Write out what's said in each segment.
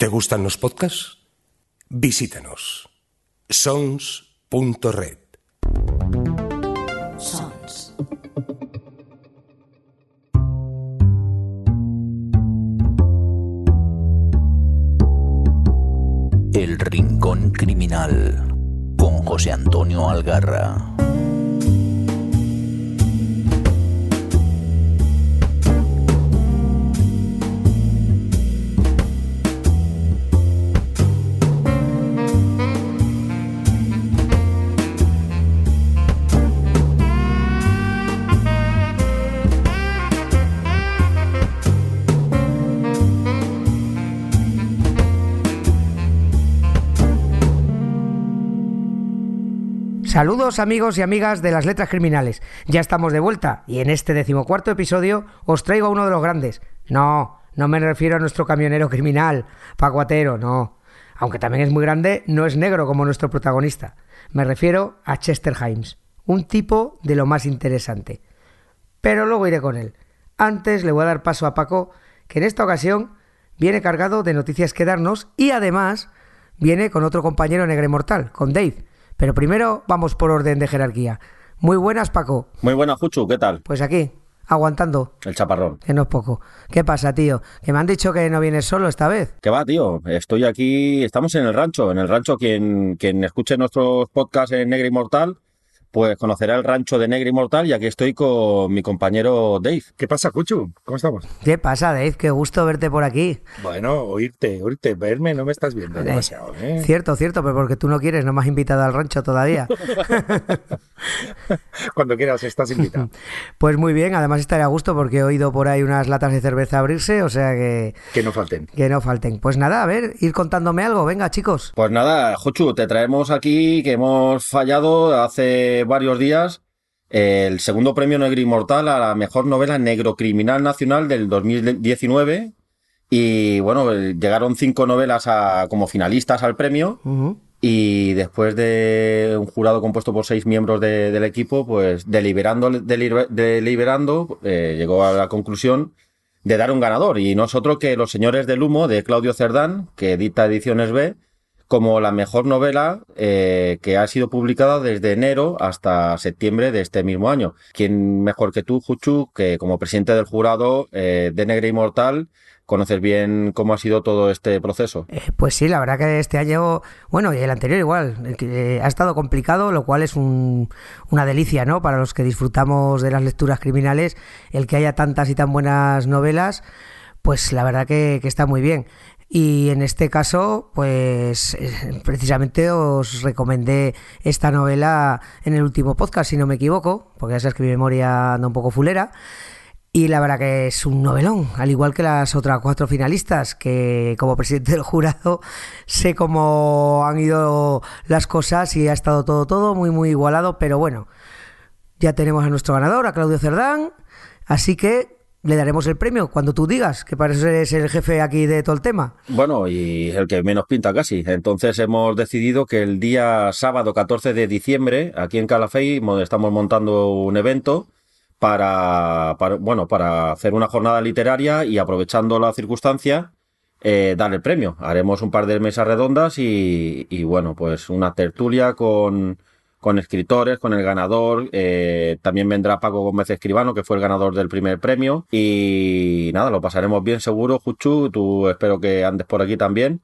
¿Te gustan los podcasts? Visítanos. sons.red. Sons. El Rincón Criminal con José Antonio Algarra. Amigos y amigas de las letras criminales. Ya estamos de vuelta y en este decimocuarto episodio os traigo a uno de los grandes. No, no me refiero a nuestro camionero criminal, Pacuatero, no. Aunque también es muy grande, no es negro como nuestro protagonista. Me refiero a Chester Himes, un tipo de lo más interesante. Pero luego iré con él. Antes le voy a dar paso a Paco, que en esta ocasión viene cargado de noticias que darnos y además viene con otro compañero negre mortal, con Dave pero primero vamos por orden de jerarquía. Muy buenas, Paco. Muy buenas, Juchu, ¿qué tal? Pues aquí, aguantando. El chaparrón. Que no es poco. ¿Qué pasa, tío? Que me han dicho que no vienes solo esta vez. ¿Qué va, tío? Estoy aquí, estamos en el rancho. En el rancho, quien, quien escuche nuestros podcasts en Negro Inmortal, pues conocerá el rancho de Negro Inmortal y aquí estoy con mi compañero Dave. ¿Qué pasa, Cuchu? ¿Cómo estamos? ¿Qué pasa, Dave? Qué gusto verte por aquí. Bueno, oírte, oírte, verme, no me estás viendo demasiado, ¿eh? Cierto, cierto, pero porque tú no quieres, no me has invitado al rancho todavía. Cuando quieras, estás invitado. Pues muy bien, además estaré a gusto porque he oído por ahí unas latas de cerveza abrirse, o sea que... Que no falten. Que no falten. Pues nada, a ver, ir contándome algo, venga, chicos. Pues nada, Juchu, te traemos aquí que hemos fallado hace varios días el segundo premio Negro Inmortal a la mejor novela negro criminal nacional del 2019 y bueno, llegaron cinco novelas a, como finalistas al premio. Y después de un jurado compuesto por seis miembros de, del equipo, pues deliberando, deliberando eh, llegó a la conclusión de dar un ganador. Y nosotros que Los Señores del Humo de Claudio Cerdán, que edita Ediciones B, como la mejor novela eh, que ha sido publicada desde enero hasta septiembre de este mismo año. ¿Quién mejor que tú, Juchu, que como presidente del jurado eh, de Negra Inmortal, conoces bien cómo ha sido todo este proceso? Eh, pues sí, la verdad que este año, bueno, y el anterior igual, ha estado complicado, lo cual es un, una delicia, ¿no? Para los que disfrutamos de las lecturas criminales, el que haya tantas y tan buenas novelas pues la verdad que, está muy bien. Y en este caso, pues eh, precisamente os recomendé esta novela en el último podcast, si no me equivoco, porque ya sabes que mi memoria anda un poco fulera. Y la verdad que es un novelón, al igual que las otras cuatro finalistas, que como presidente del jurado sé cómo han ido las cosas y ha estado todo, todo muy, muy igualado, pero bueno, ya tenemos a nuestro ganador, a Claudio Cerdán, así que le daremos el premio cuando tú digas, que parece ser el jefe aquí de todo el tema. Bueno, y el que menos pinta casi. Entonces hemos decidido que el día sábado 14 de diciembre, aquí en Calafey, estamos montando un evento para, para bueno, para hacer una jornada literaria y aprovechando la circunstancia, eh, dar el premio. Haremos un par de mesas redondas y, y bueno, pues una tertulia con con escritores, con el ganador. Eh, también vendrá Paco Gómez Escribano, que fue el ganador del primer premio. Y nada, lo pasaremos bien seguro, Juchu. Tú espero que andes por aquí también.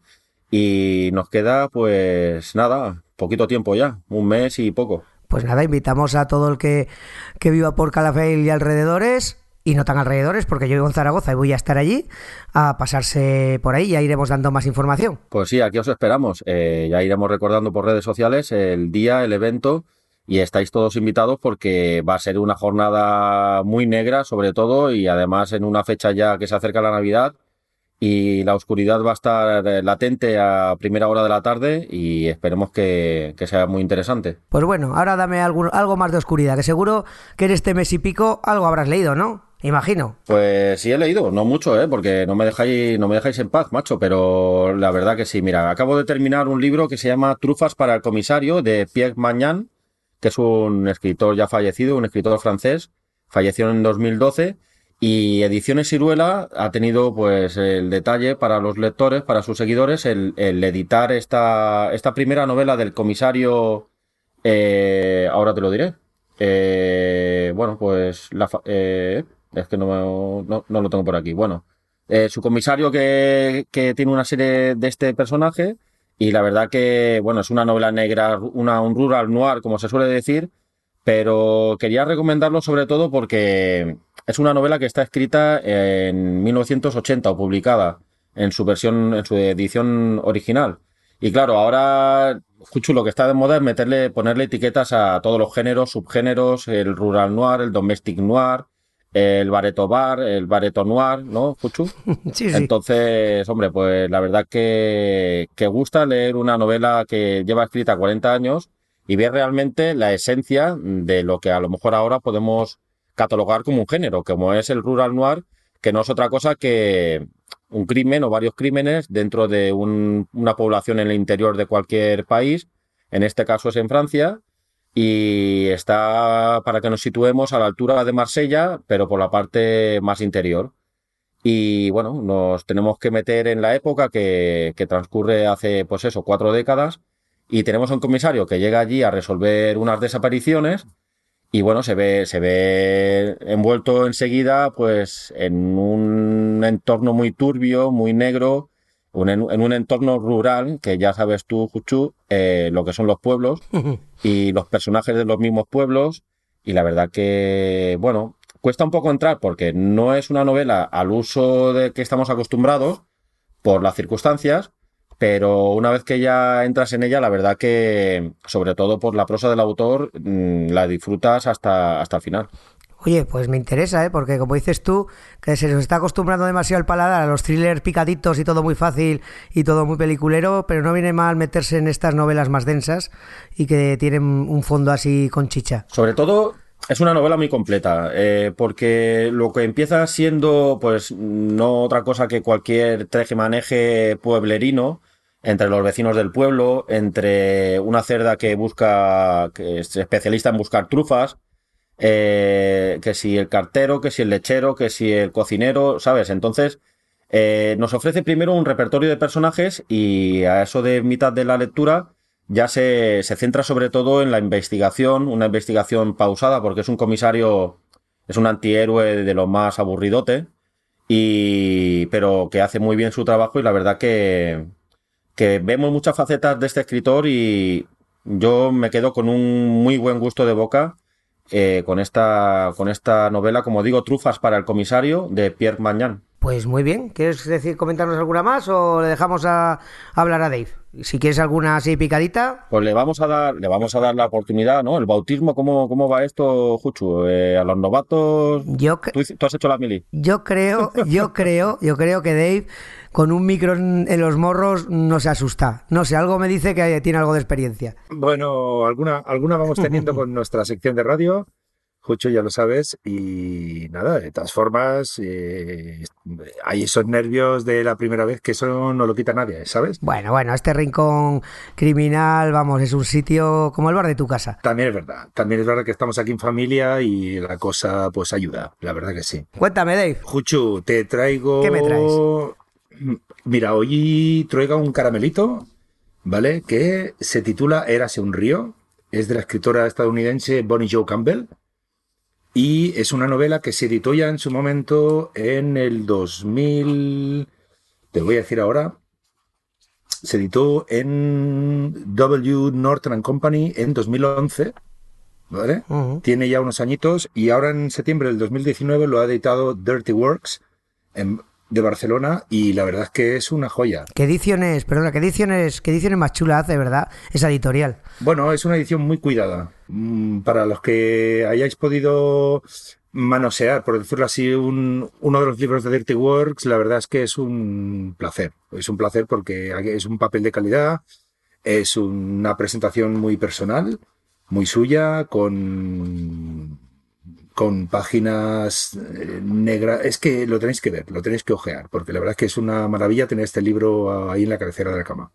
Y nos queda, pues nada, poquito tiempo ya, un mes y poco. Pues nada, invitamos a todo el que, que viva por Calafell y alrededores y no tan alrededores, porque yo vivo en Zaragoza y voy a estar allí a pasarse por ahí, ya iremos dando más información. Pues sí, aquí os esperamos. Eh, ya iremos recordando por redes sociales el día, el evento, y estáis todos invitados porque va a ser una jornada muy negra, sobre todo, y además en una fecha ya que se acerca la Navidad. Y la oscuridad va a estar eh, latente a primera hora de la tarde y esperemos que, que sea muy interesante. Pues bueno, ahora dame algo, algo más de oscuridad, que seguro que en este mes y pico algo habrás leído, ¿no? Imagino. Pues sí he leído, no mucho, ¿eh? porque no me dejáis, no me dejáis en paz, macho, pero la verdad que sí. Mira, acabo de terminar un libro que se llama Trufas para el comisario de Pierre Magnan, que es un escritor ya fallecido, un escritor francés, falleció en 2012 Y Ediciones Ciruela ha tenido pues el detalle para los lectores, para sus seguidores, el, editar esta, esta primera novela del comisario, eh, ahora te lo diré. Eh, bueno, pues la, eh, es que no, no, no lo tengo por aquí. Bueno, eh, su comisario que, que tiene una serie de este personaje y la verdad que, bueno, es una novela negra, una, un rural noir, como se suele decir, pero quería recomendarlo sobre todo porque es una novela que está escrita en 1980 o publicada en su versión, en su edición original. Y claro, ahora, Juchu, lo que está de moda es meterle, ponerle etiquetas a todos los géneros, subgéneros, el rural noir, el domestic noir, el bareto bar, el bareto noir, ¿no, Juchu? Sí, sí. Entonces, hombre, pues la verdad que, que gusta leer una novela que lleva escrita 40 años y ver realmente la esencia de lo que a lo mejor ahora podemos catalogar como un género, como es el rural noir, que no es otra cosa que un crimen o varios crímenes dentro de un- una población en el interior de cualquier país, en este caso es en Francia, y está, para que nos situemos, a la altura de Marsella, pero por la parte más interior. Y bueno, nos tenemos que meter en la época que, que transcurre hace, pues eso, cuatro décadas. Y tenemos a un comisario que llega allí a resolver unas desapariciones. Y bueno, se ve, se ve envuelto enseguida, pues, en un entorno muy turbio, muy negro, un- en, un entorno rural, que ya sabes tú, Juchu, eh, lo que son los pueblos y los personajes de los mismos pueblos. Y la verdad que, bueno, cuesta un poco entrar porque no es una novela al uso de que estamos acostumbrados por las circunstancias, pero una vez que ya entras en ella, la verdad que, sobre todo por la prosa del autor, mm, la disfrutas hasta, hasta el final. Oye, pues me interesa, ¿eh? Porque como dices tú, que se nos está acostumbrando demasiado el paladar a los thrillers picaditos y todo muy fácil y todo muy peliculero, pero no viene mal meterse en estas novelas más densas y que tienen un fondo así con chicha. Sobre todo, es una novela muy completa, eh, porque lo que empieza siendo, pues, no otra cosa que cualquier maneje pueblerino entre los vecinos del pueblo, entre una cerda que busca, que es especialista en buscar trufas, eh, que si el cartero, que si el lechero, que si el cocinero, ¿sabes? Entonces, eh, nos ofrece primero un repertorio de personajes y a eso de mitad de la lectura ya se, se centra sobre todo en la investigación, una investigación pausada porque es un comisario, es un antihéroe de lo más aburridote, y, pero que hace muy bien su trabajo y la verdad que, que vemos muchas facetas de este escritor y yo me quedo con un muy buen gusto de boca eh, con, esta, con esta novela, como digo, Trufas para el comisario de Pierre Magnan. Pues muy bien, ¿quieres decir comentarnos alguna más o le dejamos a, a hablar a Dave? Si quieres alguna así picadita, Pues le vamos a dar, le vamos a dar la oportunidad, ¿no? El bautismo, ¿cómo, cómo va esto, Juchu? Eh, a los novatos. yo, ¿Tú, tú has hecho la mili? yo creo, yo creo, yo creo que Dave con un micro en, en los morros no se asusta. No sé, algo me dice que tiene algo de experiencia. Bueno, alguna, alguna vamos teniendo con nuestra sección de radio. Jucho, ya lo sabes. Y nada, de todas formas, eh, hay esos nervios de la primera vez que eso no lo quita nadie, ¿sabes? Bueno, bueno, este rincón criminal, vamos, es un sitio como el bar de tu casa. También es verdad. También es verdad que estamos aquí en familia y la cosa pues ayuda. La verdad que sí. Cuéntame, Dave. Juchu, te traigo. ¿Qué me traes? Mira, hoy traigo un caramelito, ¿vale? Que se titula Érase un río. Es de la escritora estadounidense Bonnie Joe Campbell. Y es una novela que se editó ya en su momento en el 2000. Te voy a decir ahora. Se editó en W. Norton Company en 2011. ¿Vale? Tiene ya unos añitos y ahora en septiembre del 2019 lo ha editado Dirty Works en- de Barcelona y la verdad es que es una joya. ¿Qué ediciones, perdona, qué ediciones, qué ediciones más chula hace, verdad? Esa editorial. Bueno, es una edición muy cuidada. Mm, Para los que hayáis podido manosear, por decirlo así, un- uno de los libros de Dirty Works, la verdad es que es un placer. Es un placer porque es un papel de calidad, es una presentación muy personal, muy suya, con, con páginas eh, negras. Es que lo tenéis que ver, lo tenéis que ojear, porque la verdad es que es una maravilla tener este libro ahí en la cabecera de la cama.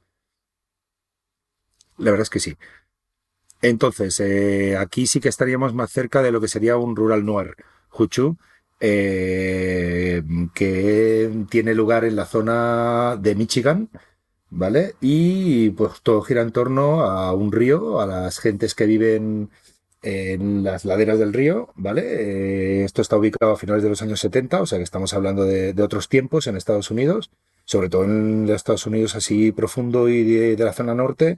La verdad es que sí. Entonces, eh, aquí sí que estaríamos más cerca de lo que sería un rural noir, Juchu. eh, que tiene lugar en la zona de Michigan, ¿vale? Y pues todo gira en torno a un río, a las gentes que viven en las laderas del río, ¿vale? Eh, esto está ubicado a finales de los años 70, o sea que estamos hablando de, otros tiempos en Estados Unidos, sobre todo en Estados Unidos así profundo y de, la zona norte.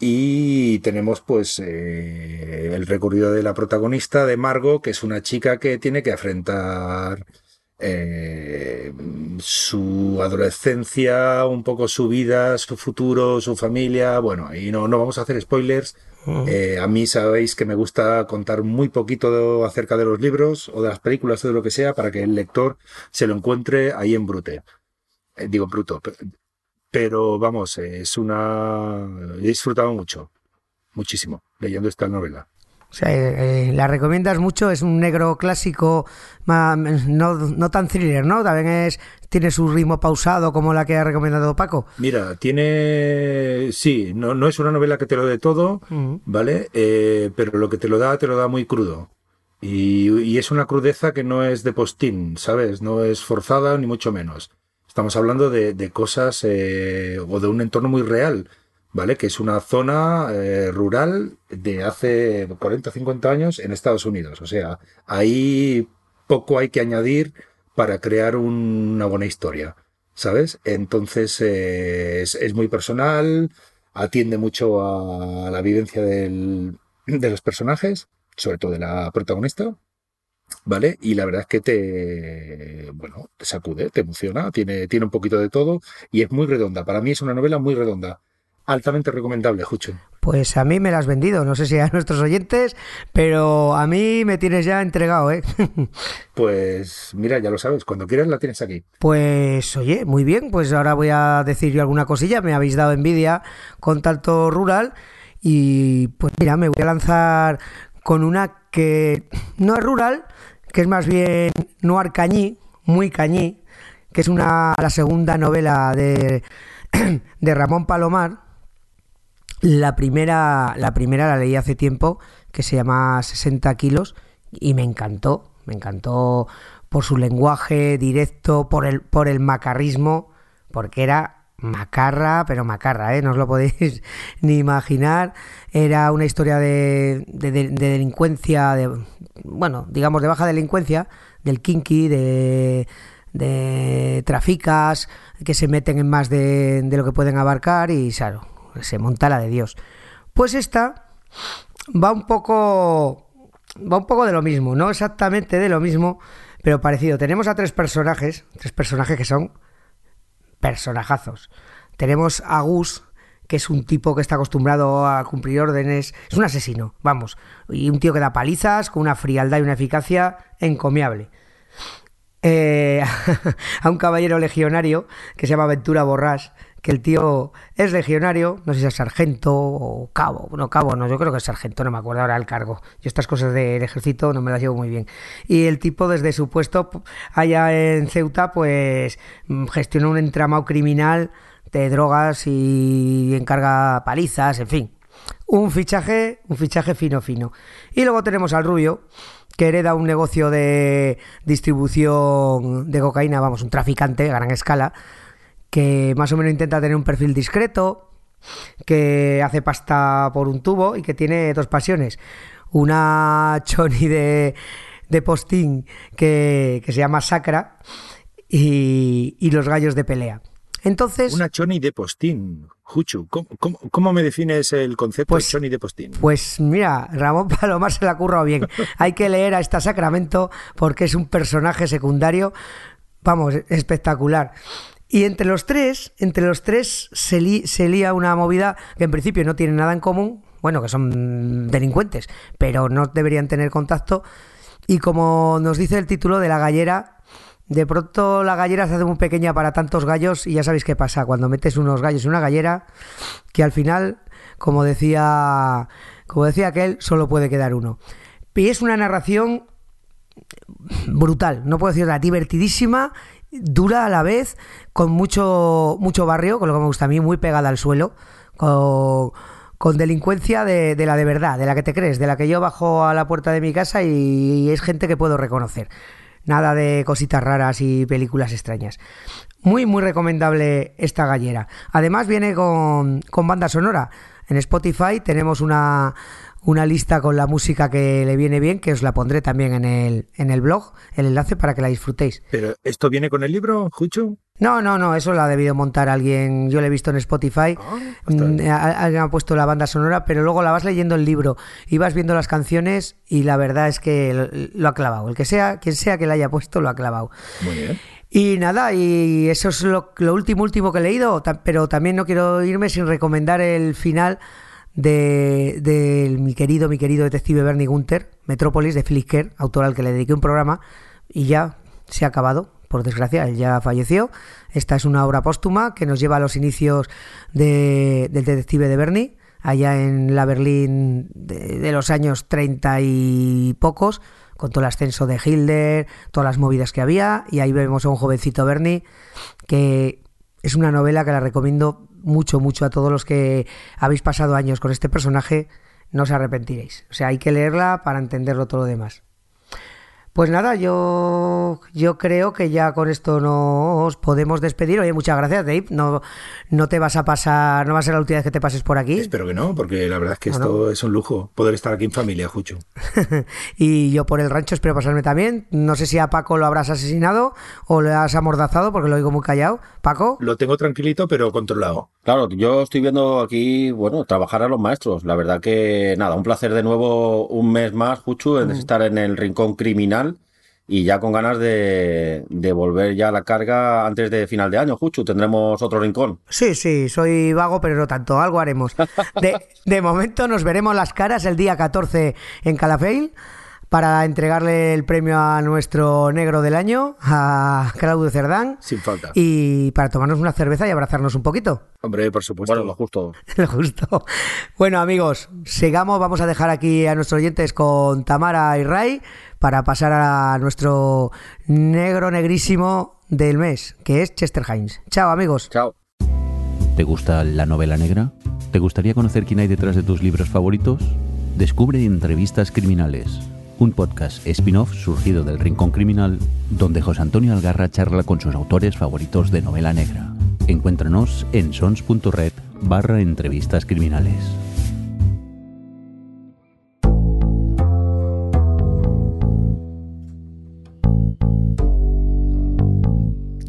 Y tenemos pues eh, el recorrido de la protagonista, de Margot, que es una chica que tiene que afrontar eh, su adolescencia, un poco su vida, su futuro, su familia. Bueno, ahí no, no vamos a hacer spoilers, eh, a mí sabéis que me gusta contar muy poquito acerca de los libros o de las películas o de lo que sea para que el lector se lo encuentre ahí en brute. Eh, digo bruto. Pero vamos, es una... He disfrutado mucho, muchísimo, leyendo esta novela. O sea, eh, la recomiendas mucho, es un negro clásico, no, no, tan thriller, ¿no? También es tiene su ritmo pausado como la que ha recomendado Paco. Mira, tiene, sí, no, no es una novela que te lo dé todo, ¿vale? Eh, pero lo que te lo da, te lo da muy crudo. Y, es una crudeza que no es de postín, ¿sabes? No es forzada ni mucho menos. Estamos hablando de, cosas eh, o de un entorno muy real ¿vale? Que es una zona eh, rural de hace 40 o 50 años en Estados Unidos. O sea, ahí poco hay que añadir para crear una buena historia, ¿sabes? Entonces eh, es, muy personal, atiende mucho a la vivencia de los personajes, sobre todo de la protagonista. ¿Vale? Y la verdad es que te, bueno, te sacude, te emociona, tiene, tiene un poquito de todo y es muy redonda. Para mí es una novela muy redonda altamente recomendable, Jucho. Pues a mí me la has vendido, no sé si a nuestros oyentes, pero a mí me tienes ya entregado, ¿eh? pues mira, ya lo sabes, cuando quieras la tienes aquí. Pues oye, muy bien, pues ahora voy a decir yo alguna cosilla, me habéis dado envidia con tanto rural y pues mira, me voy a lanzar con una que no es rural, que es más bien noir cañí, muy cañí, que es una la segunda novela de, de Ramón Palomar la primera, la primera la leí hace tiempo, que se llama 60 kilos, y me encantó, me encantó por su lenguaje directo, por el, por el macarrismo, porque era macarra, pero macarra, ¿eh? no os lo podéis ni imaginar. Era una historia de, de, delincuencia, de, bueno, digamos de baja delincuencia, del kinky, de, de traficas que se meten en más de, de lo que pueden abarcar y, claro, se monta la de Dios. Pues esta va un poco va un poco de lo mismo, no exactamente de lo mismo, pero parecido. Tenemos a tres personajes, tres personajes que son personajazos. Tenemos a Gus, que es un tipo que está acostumbrado a cumplir órdenes, es un asesino, vamos, y un tío que da palizas con una frialdad y una eficacia encomiable. Eh, a un caballero legionario que se llama Ventura Borrás, que el tío es legionario, no sé si es sargento o cabo, no cabo, no, yo creo que es sargento, no me acuerdo ahora el cargo. Yo estas cosas del ejército no me las llevo muy bien. Y el tipo desde su puesto allá en Ceuta, pues mm, gestiona un entramado criminal de drogas y encarga palizas, en fin. Un fichaje, un fichaje fino fino. Y luego tenemos al rubio, que hereda un negocio de distribución de cocaína, vamos, un traficante a gran escala que más o menos intenta tener un perfil discreto, que hace pasta por un tubo y que tiene dos pasiones. Una choni de, de postín que, se llama Sacra y, los gallos de pelea. Entonces. Una choni de postín. Juchu, ¿cómo, me defines el concepto pues, de choni de postín? Pues mira, Ramón Palomar se la ha currado bien. Hay que leer a esta Sacramento porque es un personaje secundario, vamos, espectacular. Y entre los tres, entre los tres se, lía una movida que en principio no tiene nada en común, bueno, que son delincuentes, pero no deberían tener contacto. Y como nos dice el título de la gallera, de pronto la gallera se hace muy pequeña para tantos gallos y ya sabéis qué pasa cuando metes unos gallos en una gallera, que al final, como decía, como decía aquel, solo puede quedar uno. Y es una narración brutal, no puedo decirla, divertidísima dura a la vez, con mucho, mucho barrio, con lo que me gusta a mí, muy pegada al suelo, con, con delincuencia de, la de verdad, de la que te crees, de la que yo bajo a la puerta de mi casa y, es gente que puedo reconocer. Nada de cositas raras y películas extrañas. Muy, muy recomendable esta gallera. Además viene con, con banda sonora. En Spotify tenemos una, una lista con la música que le viene bien, que os la pondré también en el, en el blog, el enlace para que la disfrutéis. ¿Pero esto viene con el libro, Jucho? No, no, no, eso lo ha debido montar alguien, yo lo he visto en Spotify, Ah. Mm, alguien ha puesto la banda sonora, pero luego la vas leyendo el libro y vas viendo las canciones y la verdad es que lo, ha clavado, el que sea, quien sea que la haya puesto lo ha clavado. Muy bien. Y nada, y eso es lo, lo último, último que he leído, pero también no quiero irme sin recomendar el final de, mi querido, mi querido detective Bernie Gunther, Metrópolis, de Philip autor al que le dediqué un programa, y ya se ha acabado, por desgracia, él ya falleció. Esta es una obra póstuma que nos lleva a los inicios de- del detective de Bernie, allá en la Berlín de, los años 30 y pocos, con todo el ascenso de Hilder, todas las movidas que había, y ahí vemos a un jovencito Bernie que es una novela que la recomiendo mucho, mucho a todos los que habéis pasado años con este personaje, no os arrepentiréis. O sea, hay que leerla para entenderlo todo lo demás. Pues nada, yo, yo creo que ya con esto nos podemos despedir. Oye, muchas gracias, Dave. No, no te vas a pasar, no va a ser la última vez que te pases por aquí. Espero que no, porque la verdad es que No, esto es un lujo, poder estar aquí en familia, Jucho. y yo por el rancho espero pasarme también. No sé si a Paco lo habrás asesinado o le has amordazado porque lo oigo muy callado. Paco, Lo tengo tranquilito, pero controlado. Claro, yo estoy viendo aquí, bueno, trabajar a los maestros. La verdad que nada, un placer de nuevo un mes más, Juchu, en estar en el rincón criminal y ya con ganas de, de volver ya a la carga antes de final de año, Juchu. Tendremos otro rincón. Sí, sí, soy vago, pero no tanto, algo haremos. De, de momento nos veremos las caras el día 14 en Calafell para entregarle el premio a nuestro negro del año, a Claudio Cerdán, Sin falta. y para tomarnos una cerveza y abrazarnos un poquito. Hombre, por supuesto. Bueno, lo justo. Lo justo. Bueno, amigos, sigamos. Vamos a dejar aquí a nuestros oyentes con Tamara y Ray para pasar a nuestro negro negrísimo del mes, que es Chester Himes. Chao, amigos. Chao. ¿Te gusta la novela negra? ¿Te gustaría conocer quién hay detrás de tus libros favoritos? Descubre Entrevistas Criminales, un podcast spin-off surgido del Rincón Criminal, donde José Antonio Algarra charla con sus autores favoritos de novela negra. Encuéntranos en sons.red barra entrevistas criminales.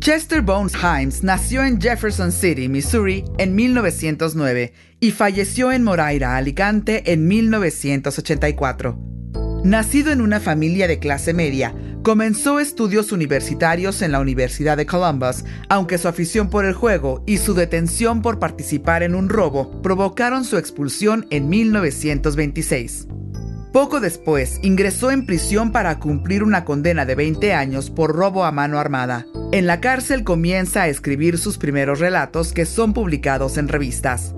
Chester Bones Himes nació en Jefferson City, Missouri, en 1909 y falleció en Moraira, Alicante, en 1984. Nacido en una familia de clase media, comenzó estudios universitarios en la Universidad de Columbus, aunque su afición por el juego y su detención por participar en un robo provocaron su expulsión en 1926. Poco después, ingresó en prisión para cumplir una condena de 20 años por robo a mano armada. En la cárcel comienza a escribir sus primeros relatos que son publicados en revistas.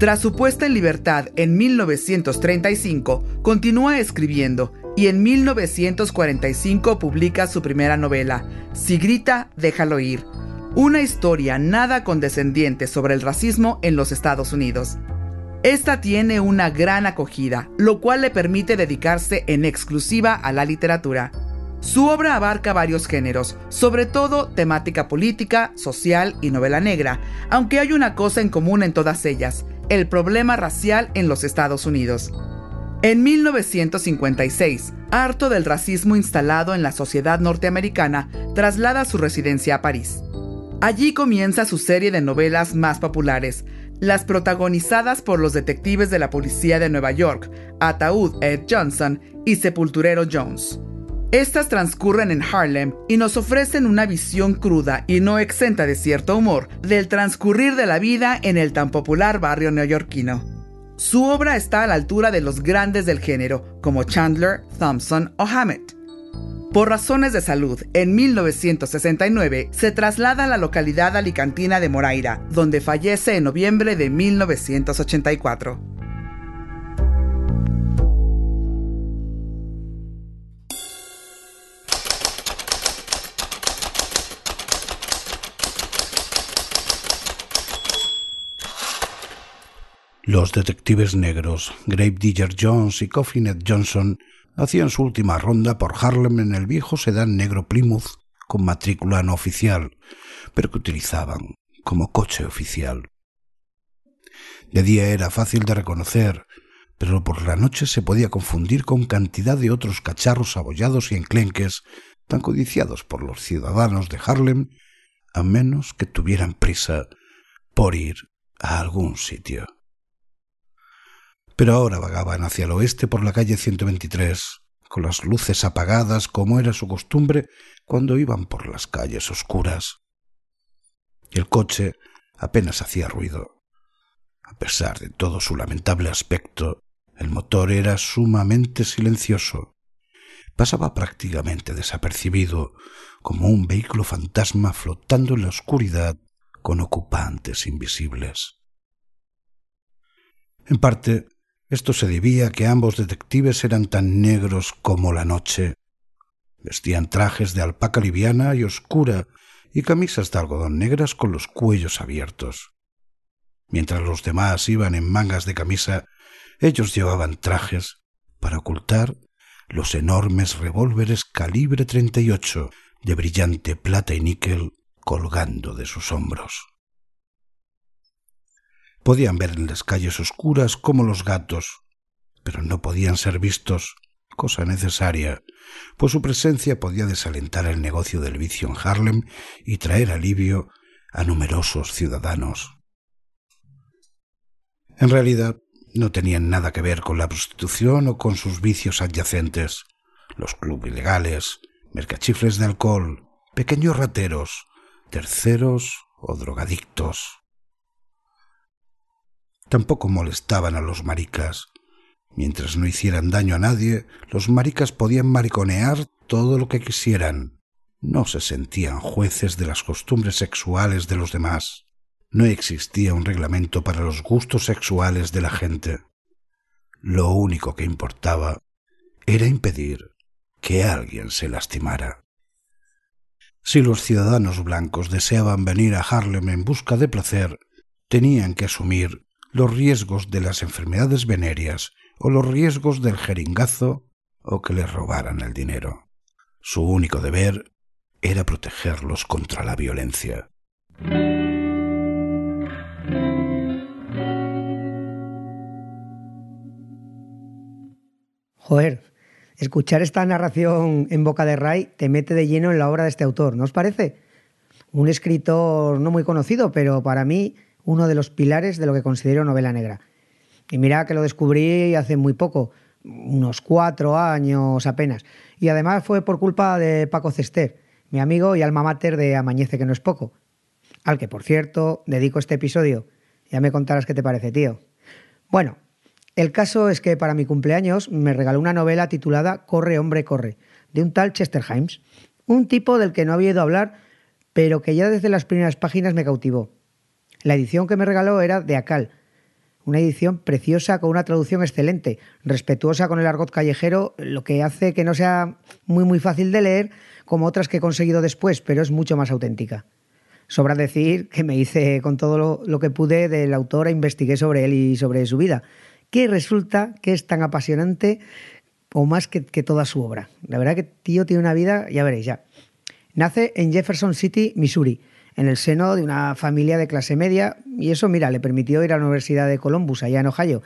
Tras su puesta en libertad en 1935, continúa escribiendo y en 1945 publica su primera novela, Si grita, déjalo ir, una historia nada condescendiente sobre el racismo en los Estados Unidos. Esta tiene una gran acogida, lo cual le permite dedicarse en exclusiva a la literatura. Su obra abarca varios géneros, sobre todo temática política, social y novela negra, aunque hay una cosa en común en todas ellas, el problema racial en los Estados Unidos. En 1956, harto del racismo instalado en la sociedad norteamericana, traslada su residencia a París. Allí comienza su serie de novelas más populares, las protagonizadas por los detectives de la policía de Nueva York, Ataúd Ed Johnson y Sepulturero Jones. Estas transcurren en Harlem y nos ofrecen una visión cruda y no exenta de cierto humor del transcurrir de la vida en el tan popular barrio neoyorquino. Su obra está a la altura de los grandes del género, como Chandler, Thompson o Hammett. Por razones de salud, en 1969 se traslada a la localidad alicantina de Moraira, donde fallece en noviembre de 1984. Los detectives negros Grave Digger Jones y Coffee Ned Johnson hacían su última ronda por Harlem en el viejo sedán negro Plymouth con matrícula no oficial, pero que utilizaban como coche oficial. De día era fácil de reconocer, pero por la noche se podía confundir con cantidad de otros cacharros abollados y enclenques tan codiciados por los ciudadanos de Harlem, a menos que tuvieran prisa por ir a algún sitio. Pero ahora vagaban hacia el oeste por la calle 123, con las luces apagadas como era su costumbre cuando iban por las calles oscuras. El coche apenas hacía ruido. A pesar de todo su lamentable aspecto, el motor era sumamente silencioso. Pasaba prácticamente desapercibido, como un vehículo fantasma flotando en la oscuridad con ocupantes invisibles. En parte, esto se debía a que ambos detectives eran tan negros como la noche. Vestían trajes de alpaca liviana y oscura y camisas de algodón negras con los cuellos abiertos. Mientras los demás iban en mangas de camisa, ellos llevaban trajes para ocultar los enormes revólveres calibre 38 de brillante plata y níquel colgando de sus hombros. Podían ver en las calles oscuras como los gatos, pero no podían ser vistos, cosa necesaria, pues su presencia podía desalentar el negocio del vicio en Harlem y traer alivio a numerosos ciudadanos. En realidad, no tenían nada que ver con la prostitución o con sus vicios adyacentes, los clubes ilegales, mercachifles de alcohol, pequeños rateros, terceros o drogadictos. Tampoco molestaban a los maricas. Mientras no hicieran daño a nadie, los maricas podían mariconear todo lo que quisieran. No se sentían jueces de las costumbres sexuales de los demás. No existía un reglamento para los gustos sexuales de la gente. Lo único que importaba era impedir que alguien se lastimara. Si los ciudadanos blancos deseaban venir a Harlem en busca de placer, tenían que asumir los riesgos de las enfermedades venéreas o los riesgos del jeringazo o que les robaran el dinero. Su único deber era protegerlos contra la violencia. Joder, escuchar esta narración en boca de Ray te mete de lleno en la obra de este autor, ¿no os parece? Un escritor no muy conocido, pero para mí uno de los pilares de lo que considero novela negra. Y mira que lo descubrí hace muy poco, unos cuatro años apenas. Y además fue por culpa de Paco Cester, mi amigo y alma mater de Amañece que no es poco. Al que, por cierto, dedico este episodio. Ya me contarás qué te parece, tío. Bueno, el caso es que para mi cumpleaños me regaló una novela titulada Corre, hombre, corre, de un tal Chester Himes, un tipo del que no había ido a hablar, pero que ya desde las primeras páginas me cautivó. La edición que me regaló era de Acal, una edición preciosa con una traducción excelente, respetuosa con el argot callejero, lo que hace que no sea muy muy fácil de leer como otras que he conseguido después, pero es mucho más auténtica. Sobra decir que me hice con todo lo, que pude del autor e investigué sobre él y sobre su vida que resulta que es tan apasionante o más que, toda su obra. La verdad que tío tiene una vida, ya veréis ya. Nace en Jefferson City, Missouri, en el seno de una familia de clase media y eso, mira, le permitió ir a la Universidad de Columbus, allá en Ohio.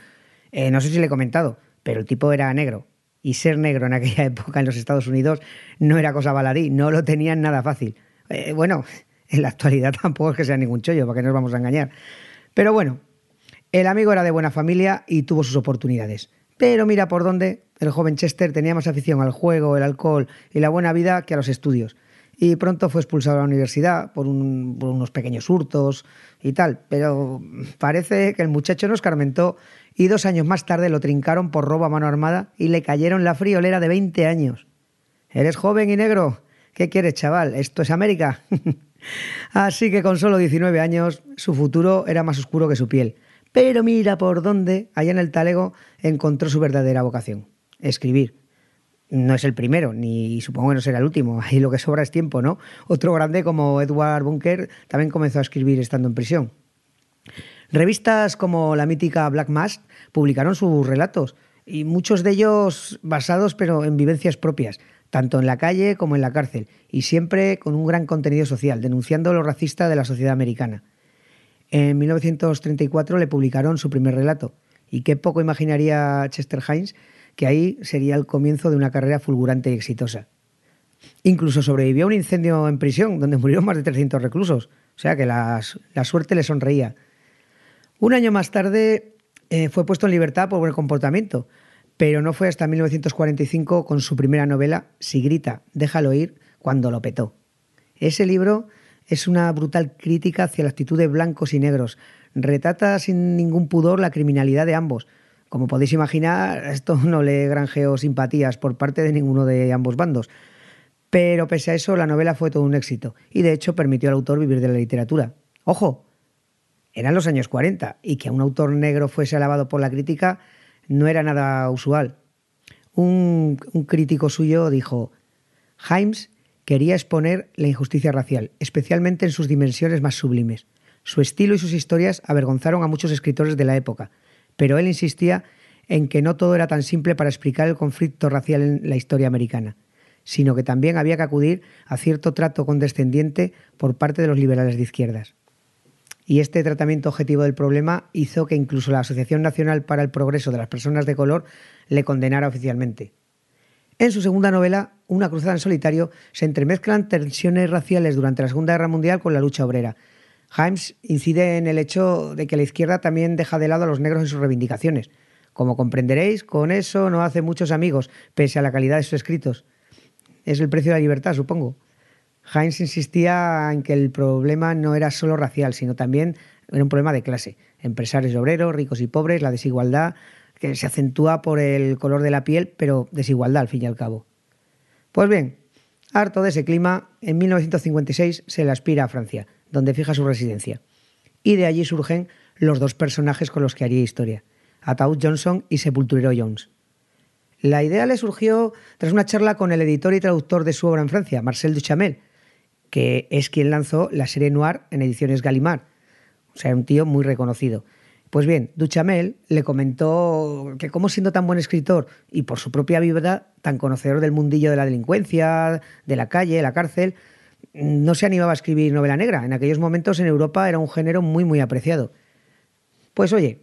Eh, no sé si le he comentado, pero el tipo era negro. Y ser negro en aquella época en los Estados Unidos no era cosa baladí, no lo tenían nada fácil. Eh, bueno, en la actualidad tampoco es que sea ningún chollo, para que nos vamos a engañar. Pero bueno, el amigo era de buena familia y tuvo sus oportunidades. Pero mira por dónde el joven Chester tenía más afición al juego, el alcohol y la buena vida que a los estudios. Y pronto fue expulsado de la universidad por, unos pequeños hurtos y tal. Pero parece que el muchacho no escarmentó y dos años más tarde lo trincaron por robo a mano armada y le cayeron la friolera de 20 años. ¿Eres joven y negro? ¿Qué quieres, chaval? ¿Esto es América? Así que con solo 19 años su futuro era más oscuro que su piel. Pero mira por dónde, allá en el talego, encontró su verdadera vocación, escribir. No es el primero, ni supongo que no será el último, ahí lo que sobra es tiempo, ¿no? Otro grande como Edward Bunker también comenzó a escribir estando en prisión. Revistas como la mítica Black Mask publicaron sus relatos y muchos de ellos basados pero en vivencias propias, tanto en la calle como en la cárcel, y siempre con un gran contenido social, denunciando lo racista de la sociedad americana. En 1934 le publicaron su primer relato, y qué poco imaginaría Chester Hines que ahí sería el comienzo de una carrera fulgurante y exitosa. Incluso sobrevivió a un incendio en prisión, donde murieron más de 300 reclusos, o sea que la, suerte le sonreía. Un año más tarde eh, fue puesto en libertad por buen comportamiento, pero no fue hasta 1945 con su primera novela, Si grita, déjalo ir, cuando lo petó. Ese libro es una brutal crítica hacia la actitud de blancos y negros. Retrata sin ningún pudor la criminalidad de ambos. Como podéis imaginar, esto no le granjeó simpatías por parte de ninguno de ambos bandos. Pero pese a eso, la novela fue todo un éxito y de hecho permitió al autor vivir de la literatura. Ojo, eran los años 40 y que un autor negro fuese alabado por la crítica no era nada usual. Un, un crítico suyo dijo, Himes quería exponer la injusticia racial, especialmente en sus dimensiones más sublimes. Su estilo y sus historias avergonzaron a muchos escritores de la época, pero él insistía en que no todo era tan simple para explicar el conflicto racial en la historia americana, sino que también había que acudir a cierto trato condescendiente por parte de los liberales de izquierdas. Y este tratamiento objetivo del problema hizo que incluso la Asociación Nacional para el Progreso de las Personas de Color le condenara oficialmente. En su segunda novela, Una cruzada en solitario, se entremezclan tensiones raciales durante la Segunda Guerra Mundial con la lucha obrera. Himes incide en el hecho de que la izquierda también deja de lado a los negros en sus reivindicaciones. Como comprenderéis, con eso no hace muchos amigos, pese a la calidad de sus escritos. Es el precio de la libertad, supongo. Himes insistía en que el problema no era solo racial, sino también era un problema de clase. Empresarios y obreros, ricos y pobres, la desigualdad, que se acentúa por el color de la piel, pero desigualdad al fin y al cabo. Pues bien, harto de ese clima, en 1956 se le aspira a Francia, donde fija su residencia. Y de allí surgen los dos personajes con los que haría historia, Ataúd Johnson y Sepulturero Jones. La idea le surgió tras una charla con el editor y traductor de su obra en Francia, Marcel Duchamel, que es quien lanzó la serie Noir en ediciones Gallimard. O sea, un tío muy reconocido. Pues bien, Duchamel le comentó que como siendo tan buen escritor y por su propia vida tan conocedor del mundillo de la delincuencia, de la calle, la cárcel, no se animaba a escribir novela negra. En aquellos momentos en Europa era un género muy muy apreciado. Pues oye,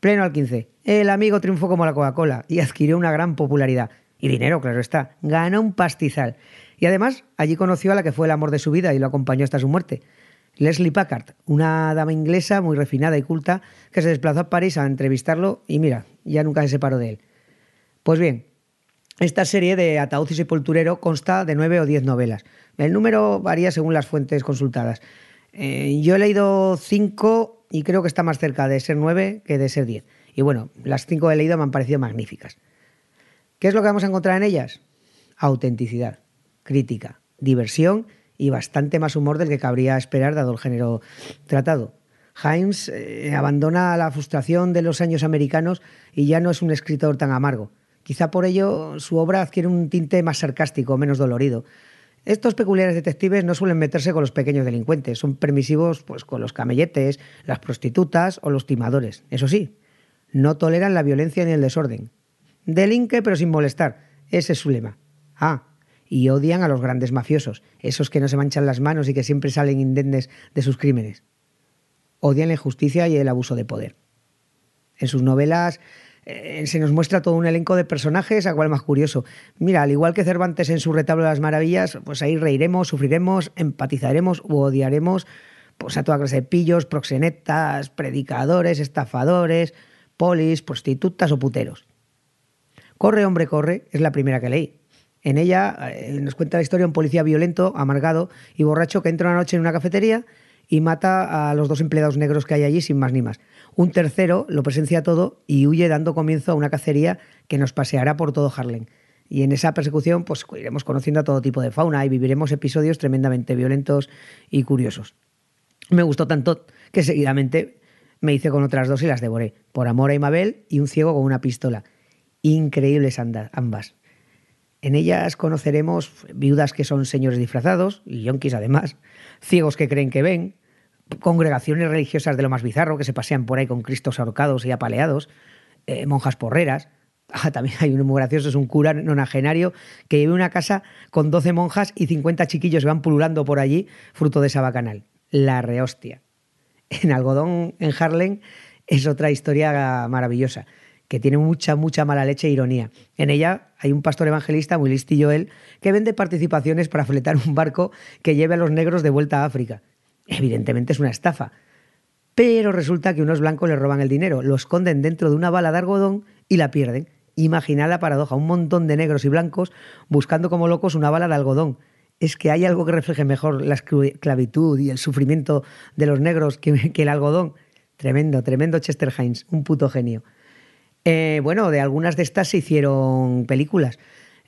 pleno al 15, el amigo triunfó como la Coca-Cola y adquirió una gran popularidad. Y dinero, claro está. Ganó un pastizal. Y además, allí conoció a la que fue el amor de su vida y lo acompañó hasta su muerte. Leslie Packard, una dama inglesa muy refinada y culta que se desplazó a París a entrevistarlo y mira, ya nunca se separó de él. Pues bien, esta serie de Ataúd y Sepulturero consta de nueve o diez novelas. El número varía según las fuentes consultadas. Eh, yo he leído cinco y creo que está más cerca de ser nueve que de ser diez. Y bueno, las cinco que he leído me han parecido magníficas. ¿Qué es lo que vamos a encontrar en ellas? Autenticidad, crítica, diversión y bastante más humor del que cabría esperar dado el género tratado. Himes eh, abandona la frustración de los años americanos y ya no es un escritor tan amargo. Quizá por ello su obra adquiere un tinte más sarcástico, menos dolorido. Estos peculiares detectives no suelen meterse con los pequeños delincuentes, son permisivos pues, con los camelletes, las prostitutas o los timadores. Eso sí, no toleran la violencia ni el desorden. Delinque pero sin molestar, ese es su lema. Ah, y odian a los grandes mafiosos, esos que no se manchan las manos y que siempre salen indemnes de sus crímenes. Odian la injusticia y el abuso de poder. En sus novelas eh, se nos muestra todo un elenco de personajes, a cual más curioso. Mira, al igual que Cervantes en su retablo de las maravillas, pues ahí reiremos, sufriremos, empatizaremos u odiaremos pues, a toda clase de pillos, proxenetas, predicadores, estafadores, polis, prostitutas o puteros. Corre, hombre, corre, es la primera que leí. En ella eh, nos cuenta la historia de un policía violento, amargado y borracho que entra una noche en una cafetería y mata a los dos empleados negros que hay allí sin más ni más. Un tercero lo presencia todo y huye dando comienzo a una cacería que nos paseará por todo Harlem. Y en esa persecución pues iremos conociendo a todo tipo de fauna y viviremos episodios tremendamente violentos y curiosos. Me gustó tanto que seguidamente me hice con otras dos y las devoré. Por amor a Imabel y un ciego con una pistola. Increíbles ambas. En ellas conoceremos viudas que son señores disfrazados, y yonkis además, ciegos que creen que ven, congregaciones religiosas de lo más bizarro que se pasean por ahí con cristos ahorcados y apaleados, eh, monjas porreras, Ah, también hay uno muy gracioso, es un cura nonagenario que vive una casa con 12 monjas y 50 chiquillos que van pululando por allí, fruto de esa bacanal. La rehostia. En Algodón, en Harlem, es otra historia maravillosa, que tiene mucha, mucha mala leche e ironía. En ella hay un pastor evangelista, muy listillo él, que vende participaciones para fletar un barco que lleve a los negros de vuelta a África. Evidentemente es una estafa. Pero resulta que unos blancos le roban el dinero, lo esconden dentro de una bala de algodón y la pierden. Imaginad la paradoja, un montón de negros y blancos buscando como locos una bala de algodón. Es que hay algo que refleje mejor la esclavitud y el sufrimiento de los negros que, el algodón. Tremendo, tremendo Chester Hines, un puto genio. Eh, bueno, de algunas de estas se hicieron películas.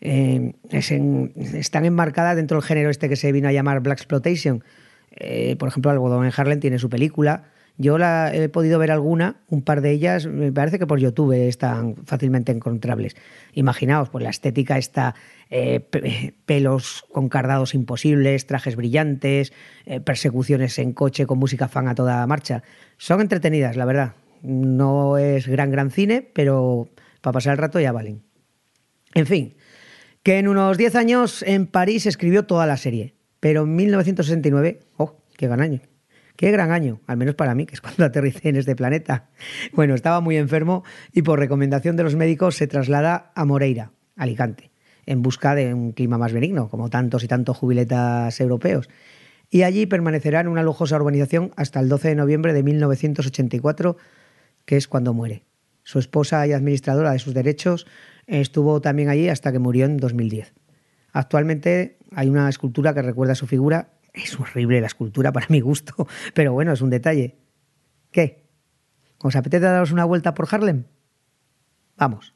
Eh, están enmarcadas dentro del género este que se vino a llamar Black Exploitation. Eh, por ejemplo, Algodón en Harlem tiene su película. Yo la he podido ver alguna, un par de ellas, me parece que por YouTube están fácilmente encontrables. Imaginaos, pues la estética está eh, pelos con cardados imposibles, trajes brillantes, persecuciones en coche con música fan a toda marcha. Son entretenidas, la verdad. No es gran, gran cine, pero para pasar el rato ya valen. En fin, que en unos 10 años en París escribió toda la serie, pero en 1969, ¡oh, qué gran año! Qué gran año, al menos para mí, que es cuando aterricé en este planeta. Bueno, estaba muy enfermo y por recomendación de los médicos se traslada a Moreira, Alicante, en busca de un clima más benigno, como tantos y tantos jubiletas europeos. Y allí permanecerá en una lujosa urbanización hasta el 12 de noviembre de 1984, que es cuando muere. Su esposa y administradora de sus derechos estuvo también allí hasta que murió en 2010. Actualmente hay una escultura que recuerda su figura es horrible la escultura para mi gusto, pero bueno, es un detalle. ¿Qué? ¿Os apetece daros una vuelta por Harlem? Vamos.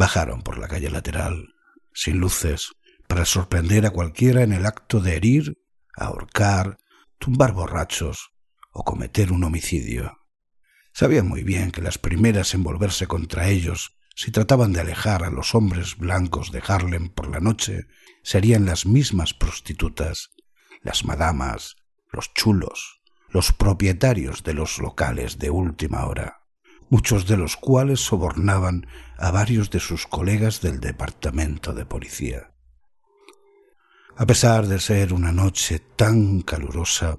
Bajaron por la calle lateral, sin luces, para sorprender a cualquiera en el acto de herir, ahorcar, tumbar borrachos o cometer un homicidio. Sabían muy bien que las primeras en volverse contra ellos, si trataban de alejar a los hombres blancos de Harlem por la noche, serían las mismas prostitutas, las madamas, los chulos, los propietarios de los locales de última hora, muchos de los cuales sobornaban a varios de sus colegas del departamento de policía. A pesar de ser una noche tan calurosa,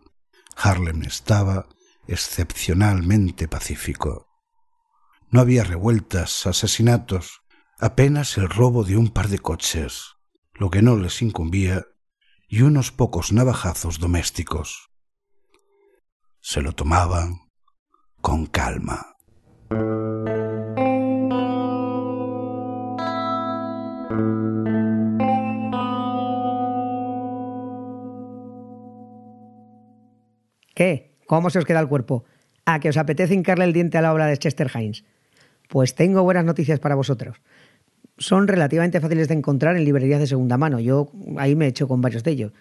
Harlem estaba excepcionalmente pacífico. No había revueltas, asesinatos, apenas el robo de un par de coches, lo que no les incumbía, y unos pocos navajazos domésticos. Se lo tomaban con calma. ¿Qué? ¿Cómo se os queda el cuerpo? ¿A que os apetece hincarle el diente a la obra de Chester Hines? Pues tengo buenas noticias para vosotros. Son relativamente fáciles de encontrar en librerías de segunda mano. Yo ahí me he hecho con varios de ellos.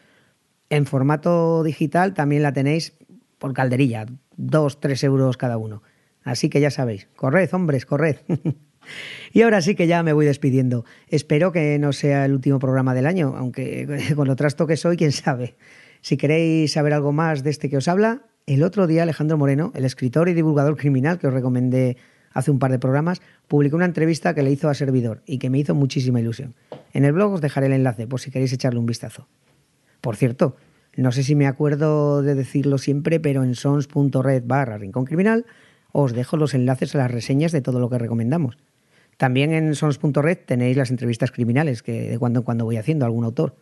En formato digital también la tenéis por calderilla, dos, tres euros cada uno. Así que ya sabéis, corred, hombres, corred. y ahora sí que ya me voy despidiendo. Espero que no sea el último programa del año, aunque con lo trasto que soy, quién sabe. Si queréis saber algo más de este que os habla, el otro día Alejandro Moreno, el escritor y divulgador criminal que os recomendé hace un par de programas, publicó una entrevista que le hizo a Servidor y que me hizo muchísima ilusión. En el blog os dejaré el enlace por si queréis echarle un vistazo. Por cierto, no sé si me acuerdo de decirlo siempre, pero en sons.red barra Rincón Criminal os dejo los enlaces a las reseñas de todo lo que recomendamos. También en sons.red tenéis las entrevistas criminales que de cuando en cuando voy haciendo a algún autor.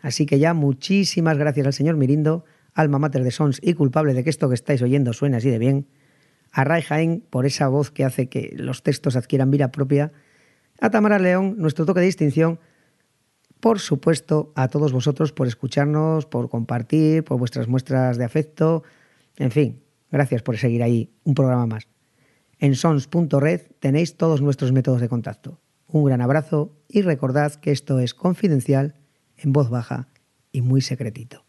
Así que ya muchísimas gracias al señor Mirindo, alma mater de Sons y culpable de que esto que estáis oyendo suene así de bien, a Ray Jaén por esa voz que hace que los textos adquieran vida propia, a Tamara León, nuestro toque de distinción, por supuesto a todos vosotros por escucharnos, por compartir, por vuestras muestras de afecto, en fin, gracias por seguir ahí un programa más. En sons.red tenéis todos nuestros métodos de contacto. Un gran abrazo y recordad que esto es confidencial en voz baja y muy secretito.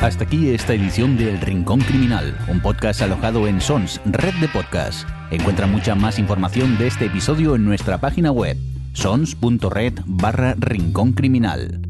Hasta aquí esta edición de El Rincón Criminal, un podcast alojado en Sons, red de podcast. Encuentra mucha más información de este episodio en nuestra página web, sons.red barra Rincón Criminal.